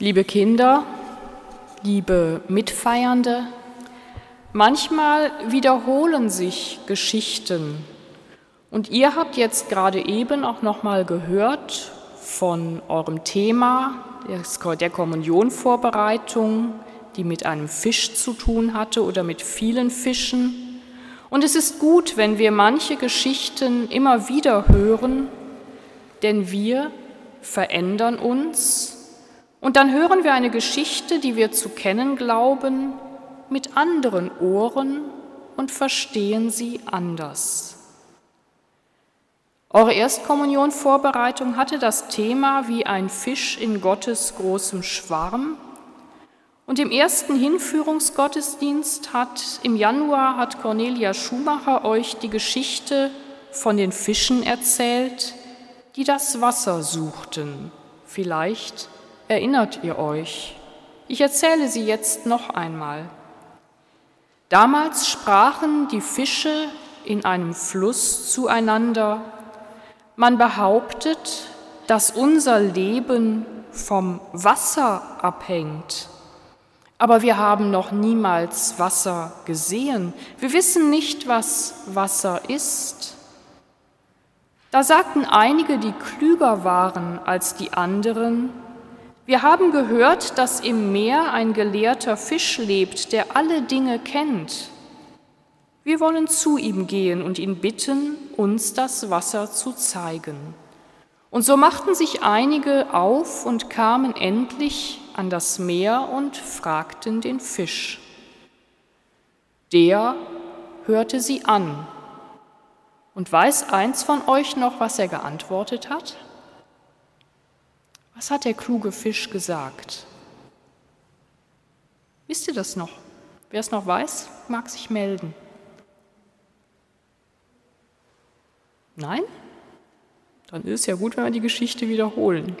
Liebe Kinder, liebe Mitfeiernde, manchmal wiederholen sich Geschichten und ihr habt jetzt gerade eben auch noch mal gehört von eurem Thema der Kommunionvorbereitung, die mit einem Fisch zu tun hatte oder mit vielen Fischen. Und es ist gut, wenn wir manche Geschichten immer wieder hören, denn wir verändern uns und dann hören wir eine Geschichte, die wir zu kennen glauben, mit anderen Ohren und verstehen sie anders. Eure Erstkommunionvorbereitung hatte das Thema wie ein Fisch in Gottes großem Schwarm. Und im ersten Hinführungsgottesdienst hat im Januar hat Cornelia Schumacher euch die Geschichte von den Fischen erzählt, die das Wasser suchten. Vielleicht erinnert ihr euch. Ich erzähle sie jetzt noch einmal. Damals sprachen die Fische in einem Fluss zueinander, man behauptet, dass unser Leben vom Wasser abhängt. Aber wir haben noch niemals Wasser gesehen. Wir wissen nicht, was Wasser ist. Da sagten einige, die klüger waren als die anderen, wir haben gehört, dass im Meer ein gelehrter Fisch lebt, der alle Dinge kennt. Wir wollen zu ihm gehen und ihn bitten, uns das Wasser zu zeigen. Und so machten sich einige auf und kamen endlich an das Meer und fragten den Fisch. Der hörte sie an. Und weiß eins von euch noch, was er geantwortet hat? Was hat der kluge Fisch gesagt? Wisst ihr das noch? Wer es noch weiß, mag sich melden. Nein? Dann ist es ja gut, wenn wir die Geschichte wiederholen.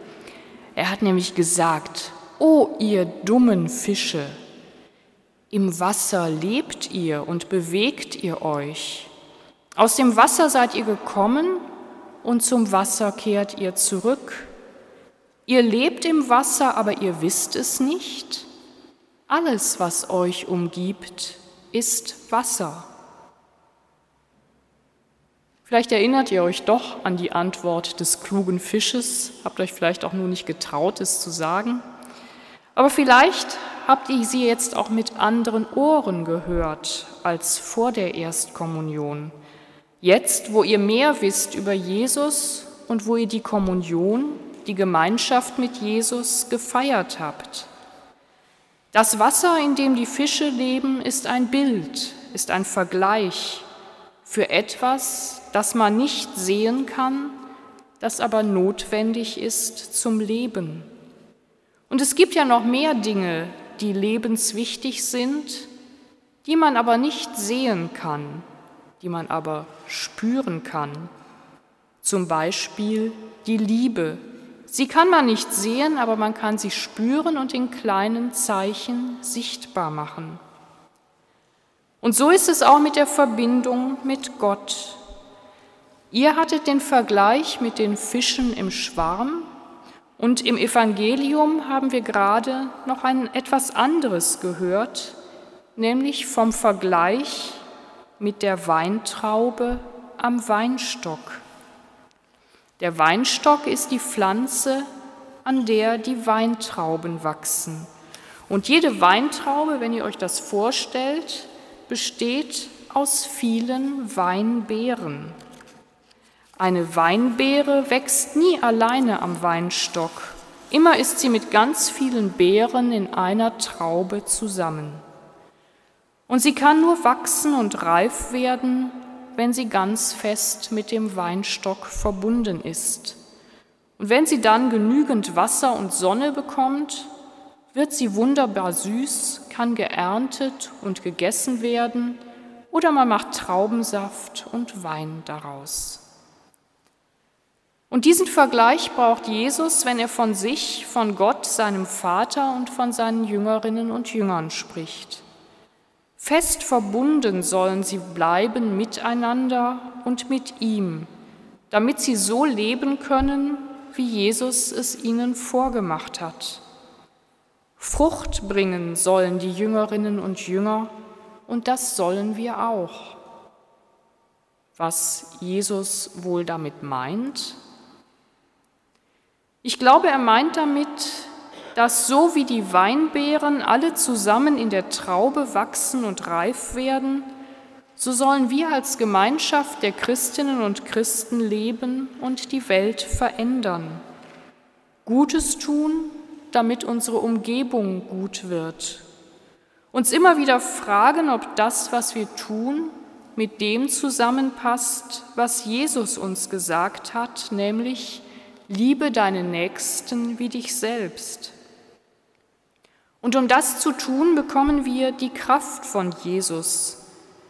Er hat nämlich gesagt, O ihr dummen Fische, im Wasser lebt ihr und bewegt ihr euch. Aus dem Wasser seid ihr gekommen und zum Wasser kehrt ihr zurück. Ihr lebt im Wasser, aber ihr wisst es nicht. Alles, was euch umgibt, ist Wasser. Vielleicht erinnert ihr euch doch an die Antwort des klugen Fisches, habt euch vielleicht auch nur nicht getraut, es zu sagen. Aber vielleicht habt ihr sie jetzt auch mit anderen Ohren gehört als vor der Erstkommunion. Jetzt, wo ihr mehr wisst über Jesus und wo ihr die Kommunion die Gemeinschaft mit Jesus gefeiert habt. Das Wasser, in dem die Fische leben, ist ein Bild, ist ein Vergleich für etwas, das man nicht sehen kann, das aber notwendig ist zum Leben. Und es gibt ja noch mehr Dinge, die lebenswichtig sind, die man aber nicht sehen kann, die man aber spüren kann. Zum Beispiel die Liebe, Sie kann man nicht sehen, aber man kann sie spüren und in kleinen Zeichen sichtbar machen. Und so ist es auch mit der Verbindung mit Gott. Ihr hattet den Vergleich mit den Fischen im Schwarm und im Evangelium haben wir gerade noch ein etwas anderes gehört, nämlich vom Vergleich mit der Weintraube am Weinstock. Der Weinstock ist die Pflanze, an der die Weintrauben wachsen. Und jede Weintraube, wenn ihr euch das vorstellt, besteht aus vielen Weinbeeren. Eine Weinbeere wächst nie alleine am Weinstock. Immer ist sie mit ganz vielen Beeren in einer Traube zusammen. Und sie kann nur wachsen und reif werden, wenn sie ganz fest mit dem Weinstock verbunden ist. Und wenn sie dann genügend Wasser und Sonne bekommt, wird sie wunderbar süß, kann geerntet und gegessen werden oder man macht Traubensaft und Wein daraus. Und diesen Vergleich braucht Jesus, wenn er von sich, von Gott, seinem Vater und von seinen Jüngerinnen und Jüngern spricht. Fest verbunden sollen sie bleiben miteinander und mit ihm, damit sie so leben können, wie Jesus es ihnen vorgemacht hat. Frucht bringen sollen die Jüngerinnen und Jünger und das sollen wir auch. Was Jesus wohl damit meint? Ich glaube, er meint damit, dass so wie die Weinbeeren alle zusammen in der Traube wachsen und reif werden, so sollen wir als Gemeinschaft der Christinnen und Christen leben und die Welt verändern. Gutes tun, damit unsere Umgebung gut wird. Uns immer wieder fragen, ob das, was wir tun, mit dem zusammenpasst, was Jesus uns gesagt hat, nämlich liebe deinen Nächsten wie dich selbst. Und um das zu tun, bekommen wir die Kraft von Jesus,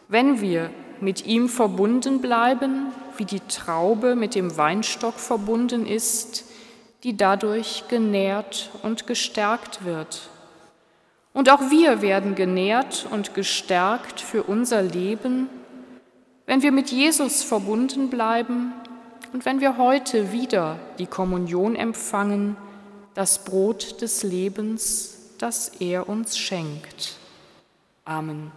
wenn wir mit ihm verbunden bleiben, wie die Traube mit dem Weinstock verbunden ist, die dadurch genährt und gestärkt wird. Und auch wir werden genährt und gestärkt für unser Leben, wenn wir mit Jesus verbunden bleiben und wenn wir heute wieder die Kommunion empfangen, das Brot des Lebens, das er uns schenkt. Amen.